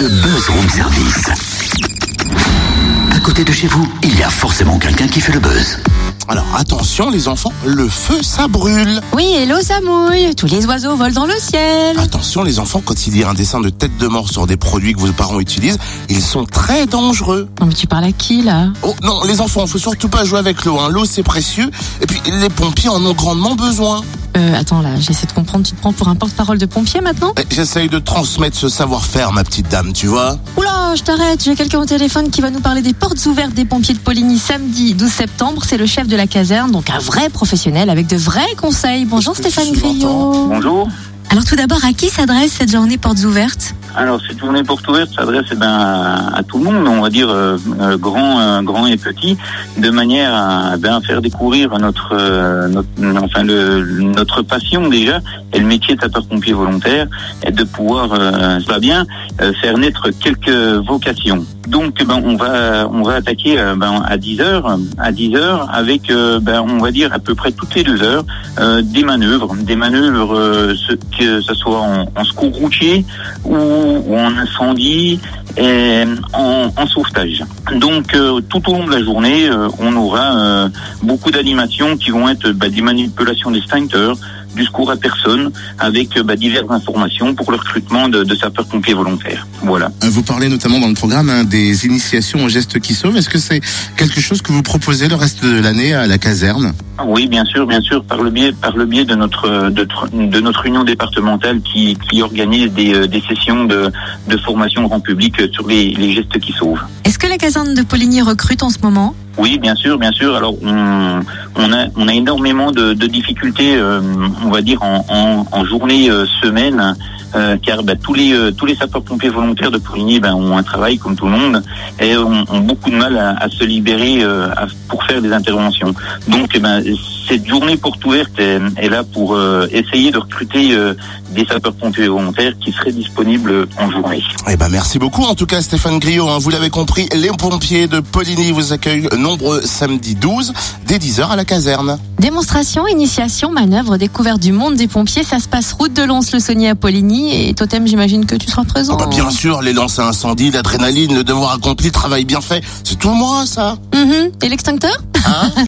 le buzz room service. À côté de chez vous, il y a forcément quelqu'un qui fait le buzz. Alors attention les enfants, le feu ça brûle. Oui, et l'eau ça mouille. Tous les oiseaux volent dans le ciel. Attention les enfants, quand il y a un dessin de tête de mort sur des produits que vos parents utilisent, ils sont très dangereux. Non, mais tu parles à qui là? Oh non, les enfants, faut surtout pas jouer avec l'eau. Hein. L'eau c'est précieux, et puis les pompiers en ont grandement besoin. Euh, attends là, j'essaie de comprendre. Tu te prends pour un porte-parole de pompier maintenant J'essaye de transmettre ce savoir-faire, ma petite dame, tu vois. Oula, je t'arrête. J'ai quelqu'un au téléphone qui va nous parler des portes ouvertes des pompiers de Poligny samedi 12 septembre. C'est le chef de la caserne, donc un vrai professionnel avec de vrais conseils. Bonjour Stéphane Griot. Bonjour. Alors tout d'abord, à qui s'adresse cette journée portes ouvertes Alors cette journée porte ouverte s'adresse eh ben, à, tout le monde, on va dire euh, euh, grand, euh, grand et petit, de manière à, ben, faire découvrir notre, euh, notre, enfin le, notre passion déjà et le métier de sapeur-pompier volontaire et de pouvoir, euh, ça va bien, euh, faire naître quelques vocations. Donc ben, on va on va attaquer euh, ben, à 10 heures à 10 heures avec euh, ben, on va dire à peu près toutes les deux heures euh, des manœuvres des manœuvres euh, que ce soit en, en secours routier ou, en incendie et en, sauvetage. Donc euh, tout au long de la journée euh, on aura euh, beaucoup d'animations qui vont être ben, des manipulations d'extincteurs du secours à personne avec euh, ben, diverses informations pour le recrutement de, de sapeurs-pompiers volontaires. Voilà. Euh, Vous parlez notamment dans le programme hein, des initiations aux gestes qui sauvent. Est-ce que c'est quelque chose que vous proposez le reste de l'année à la caserne? Oui, bien sûr, bien sûr, par le biais, par le biais de notre de, tr- de notre union départementale qui, qui organise des, euh, des sessions de, de formation grand public sur les, les gestes qui sauvent. Est-ce que la caserne de Poligny recrute en ce moment? Oui, bien sûr, bien sûr. Alors, on, on a on a énormément de, de difficultés, euh, on va dire en, journée, euh, semaine. Euh, car bah, tous les euh, tous les sapeurs-pompiers volontaires de Poligny ben, ont un travail comme tout le monde et ont, ont beaucoup de mal à, à se libérer euh, à- pour faire des interventions. Donc, eh ben, cette journée porte ouverte est, est là pour euh, essayer de recruter euh, des sapeurs-pompiers volontaires qui seraient disponibles en journée. Eh ben merci beaucoup en tout cas Stéphane Griot. hein. vous l'avez compris, les pompiers de Poligny vous accueillent nombreux samedi 12 dès 10h à la caserne. Démonstration, initiation, manœuvre, découverte du monde des pompiers. Ça se passe route de Lons-le-Saunier à Poligny. Et Totem, j'imagine que tu seras présent. Ah bah, bien sûr, les lances à incendie, l'adrénaline, le devoir accompli, le travail bien fait, c'est tout moi ça. Mhm. Et l'extincteur? Hein?